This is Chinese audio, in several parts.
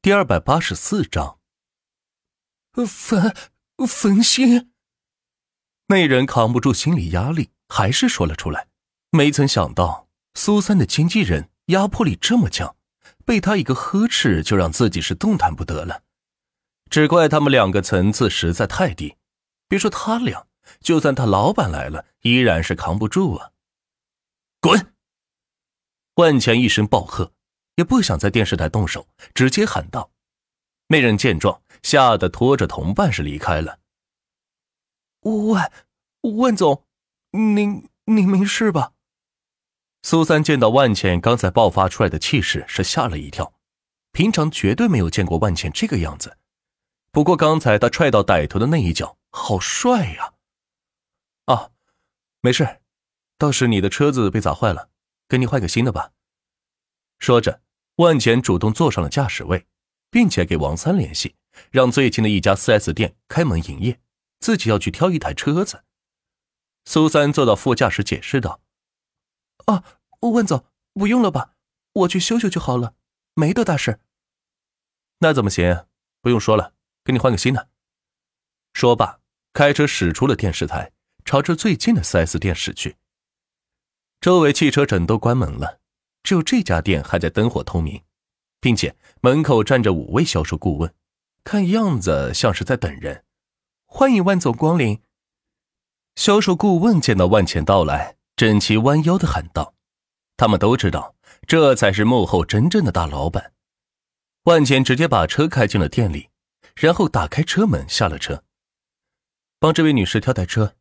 第二百八十四章，冯冯鑫，那人扛不住心理压力，还是说了出来。没曾想到苏三的经纪人压迫力这么强，被他一个呵斥就让自己是动弹不得了。只怪他们两个层次实在太低，别说他俩，就算他老板来了，依然是扛不住啊！滚！万钱一声暴喝。也不想在电视台动手，直接喊道：“那人见状，吓得拖着同伴是离开了。”万万总，您您没事吧？苏三见到万茜刚才爆发出来的气势，是吓了一跳。平常绝对没有见过万茜这个样子。不过刚才他踹到歹徒的那一脚，好帅呀！啊，没事，倒是你的车子被砸坏了，给你换个新的吧。说着。万钱主动坐上了驾驶位，并且给王三联系，让最近的一家 4S 店开门营业，自己要去挑一台车子。苏三坐到副驾驶解释道：“啊，万总，不用了吧，我去修修就好了，没多大事。”那怎么行？不用说了，给你换个新的。说罢，开车驶出了电视台，朝着最近的 4S 店驶去。周围汽车整都关门了。只有这家店还在灯火通明，并且门口站着五位销售顾问，看样子像是在等人。欢迎万总光临。销售顾问见到万茜到来，整齐弯腰的喊道：“他们都知道，这才是幕后真正的大老板。”万茜直接把车开进了店里，然后打开车门下了车，帮这位女士挑台车。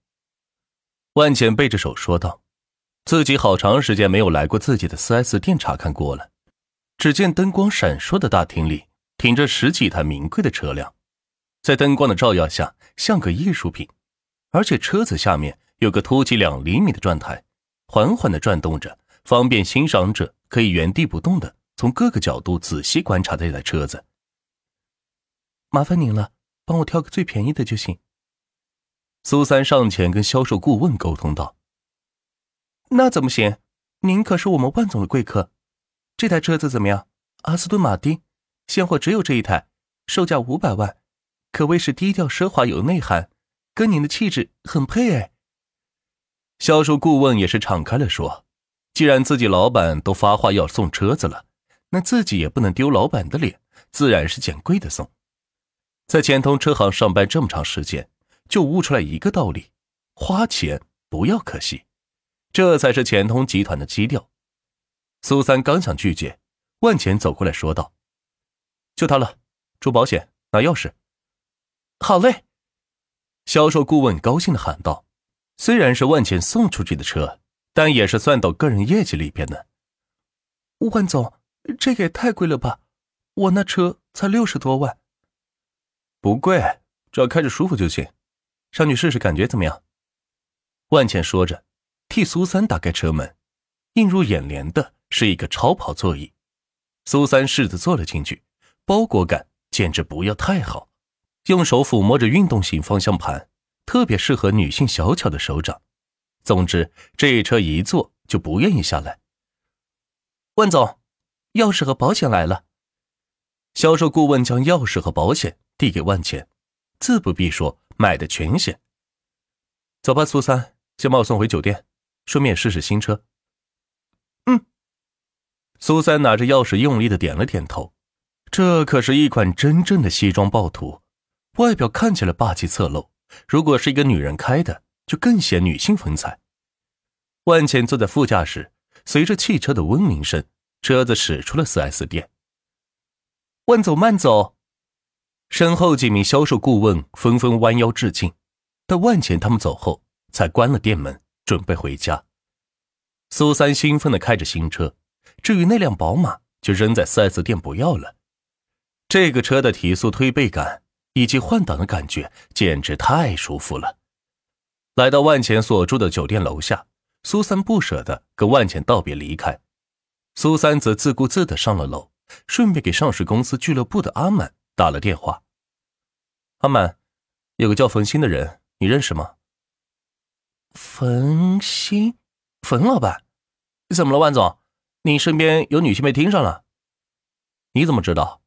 万茜背着手说道。自己好长时间没有来过自己的 4S 店查看过了。只见灯光闪烁的大厅里停着十几台名贵的车辆，在灯光的照耀下像个艺术品。而且车子下面有个凸起两厘米的转台，缓缓的转动着，方便欣赏者可以原地不动的从各个角度仔细观察这台车子。麻烦您了，帮我挑个最便宜的就行。苏三上前跟销售顾问沟通道。那怎么行？您可是我们万总的贵客。这台车子怎么样？阿斯顿马丁，现货只有这一台，售价五百万，可谓是低调奢华有内涵，跟您的气质很配哎。销售顾问也是敞开了说，既然自己老板都发话要送车子了，那自己也不能丢老板的脸，自然是捡贵的送。在钱通车行上班这么长时间，就悟出来一个道理：花钱不要可惜。这才是钱通集团的基调。苏三刚想拒绝，万钱走过来说道：“就他了，出保险，拿钥匙。”好嘞。销售顾问高兴的喊道：“虽然是万钱送出去的车，但也是算到个人业绩里边的。”万总，这个也太贵了吧？我那车才六十多万。不贵，只要开着舒服就行。上去试试，感觉怎么样？万钱说着。替苏三打开车门，映入眼帘的是一个超跑座椅。苏三试着坐了进去，包裹感简直不要太好，用手抚摸着运动型方向盘，特别适合女性小巧的手掌。总之，这一车一坐就不愿意下来。万总，钥匙和保险来了。销售顾问将钥匙和保险递给万钱，自不必说，买的全险。走吧，苏三，先把我送回酒店。顺便试试新车。嗯，苏三拿着钥匙，用力的点了点头。这可是一款真正的西装暴徒，外表看起来霸气侧漏，如果是一个女人开的，就更显女性风采。万茜坐在副驾驶，随着汽车的嗡鸣声，车子驶出了 4S 店。万总慢走，身后几名销售顾问纷纷弯腰致敬。待万茜他们走后，才关了店门。准备回家，苏三兴奋的开着新车，至于那辆宝马，就扔在 4S 店不要了。这个车的提速推背感以及换挡的感觉简直太舒服了。来到万钱所住的酒店楼下，苏三不舍得跟万钱道别离开，苏三则自顾自的上了楼，顺便给上市公司俱乐部的阿满打了电话。阿满，有个叫冯鑫的人，你认识吗？冯鑫，冯老板，怎么了，万总？你身边有女性被盯上了？你怎么知道？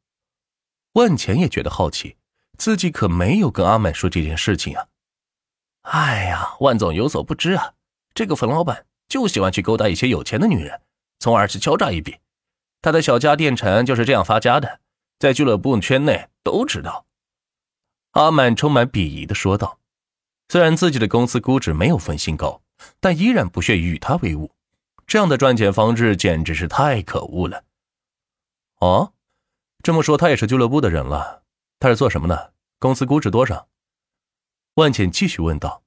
万钱也觉得好奇，自己可没有跟阿满说这件事情啊。哎呀，万总有所不知啊，这个冯老板就喜欢去勾搭一些有钱的女人，从而去敲诈一笔。他的小家电城就是这样发家的，在俱乐部圈内都知道。阿满充满鄙夷的说道：“虽然自己的公司估值没有分新高，但依然不屑与他为伍。这样的赚钱方式简直是太可恶了。”哦，这么说他也是俱乐部的人了？他是做什么的？公司估值多少？万茜继续问道：“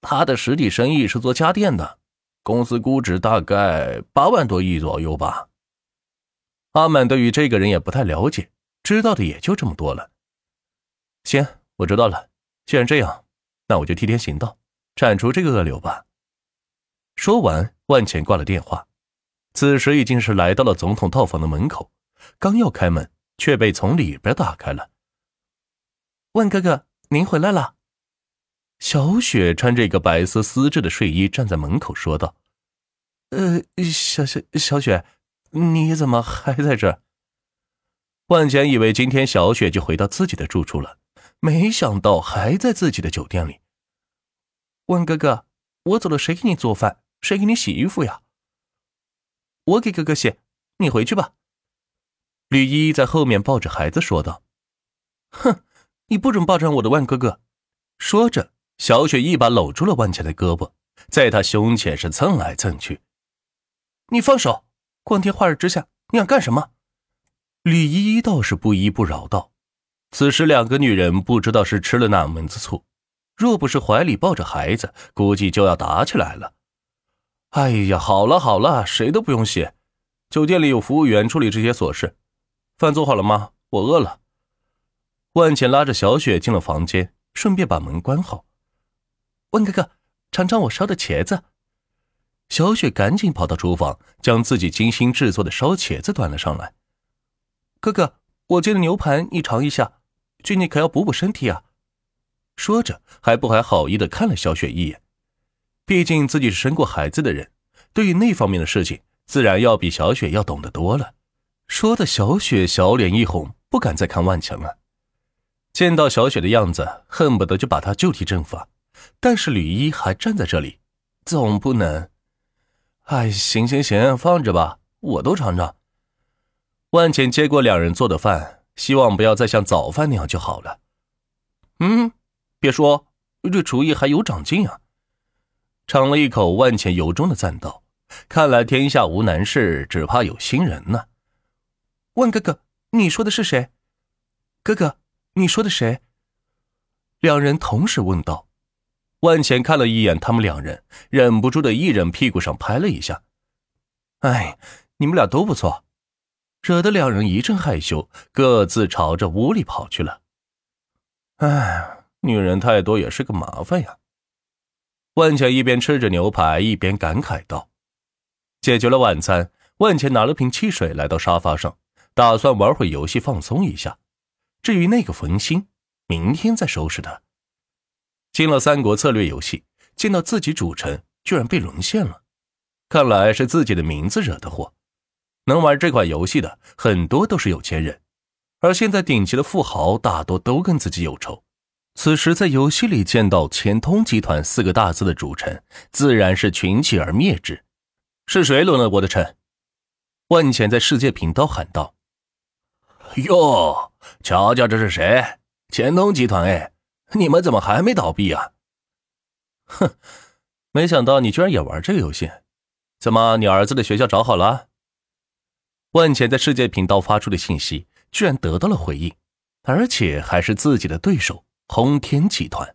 他的实体生意是做家电的，公司估值大概八万多亿左右吧。”阿满对于这个人也不太了解，知道的也就这么多了。行，我知道了。既然这样，那我就替天行道，铲除这个恶瘤吧。说完，万钱挂了电话。此时已经是来到了总统套房的门口，刚要开门，却被从里边打开了。万哥哥，您回来了。小雪穿着一个白色丝质的睡衣站在门口说道：“呃，小小小雪。”你怎么还在这？万钱以为今天小雪就回到自己的住处了，没想到还在自己的酒店里。万哥哥，我走了，谁给你做饭？谁给你洗衣服呀？我给哥哥洗，你回去吧。吕依依在后面抱着孩子说道：“哼，你不准霸占我的万哥哥！”说着，小雪一把搂住了万钱的胳膊，在他胸前是蹭来蹭去。你放手！光天化日之下，你想干什么？吕依依倒是不依不饶道。此时两个女人不知道是吃了哪门子醋，若不是怀里抱着孩子，估计就要打起来了。哎呀，好了好了，谁都不用谢，酒店里有服务员处理这些琐事。饭做好了吗？我饿了。万茜拉着小雪进了房间，顺便把门关好。万哥哥，尝尝我烧的茄子。小雪赶紧跑到厨房，将自己精心制作的烧茄子端了上来。哥哥，我煎的牛排你尝一下，最近可要补补身体啊！说着，还不怀好意的看了小雪一眼。毕竟自己是生过孩子的人，对于那方面的事情，自然要比小雪要懂得多了。说的小雪小脸一红，不敢再看万强了。见到小雪的样子，恨不得就把她就地正法。但是吕一还站在这里，总不能。哎，行行行，放着吧，我都尝尝。万茜接过两人做的饭，希望不要再像早饭那样就好了。嗯，别说，这厨艺还有长进啊！尝了一口，万茜由衷的赞道：“看来天下无难事，只怕有心人呢。”万哥哥，你说的是谁？哥哥，你说的谁？两人同时问道。万钱看了一眼他们两人，忍不住的一人屁股上拍了一下。哎，你们俩都不错，惹得两人一阵害羞，各自朝着屋里跑去了。哎，女人太多也是个麻烦呀。万钱一边吃着牛排，一边感慨道：“解决了晚餐，万钱拿了瓶汽水来到沙发上，打算玩会游戏放松一下。至于那个冯鑫，明天再收拾他。”进了三国策略游戏，见到自己主城居然被沦陷了，看来是自己的名字惹的祸。能玩这款游戏的很多都是有钱人，而现在顶级的富豪大多都跟自己有仇。此时在游戏里见到“钱通集团”四个大字的主臣，自然是群起而灭之。是谁轮了我的城？万钱在世界频道喊道：“哟，瞧瞧这是谁？钱通集团哎！”你们怎么还没倒闭啊？哼，没想到你居然也玩这个游戏，怎么你儿子的学校找好了？万钱在世界频道发出的信息居然得到了回应，而且还是自己的对手——轰天集团。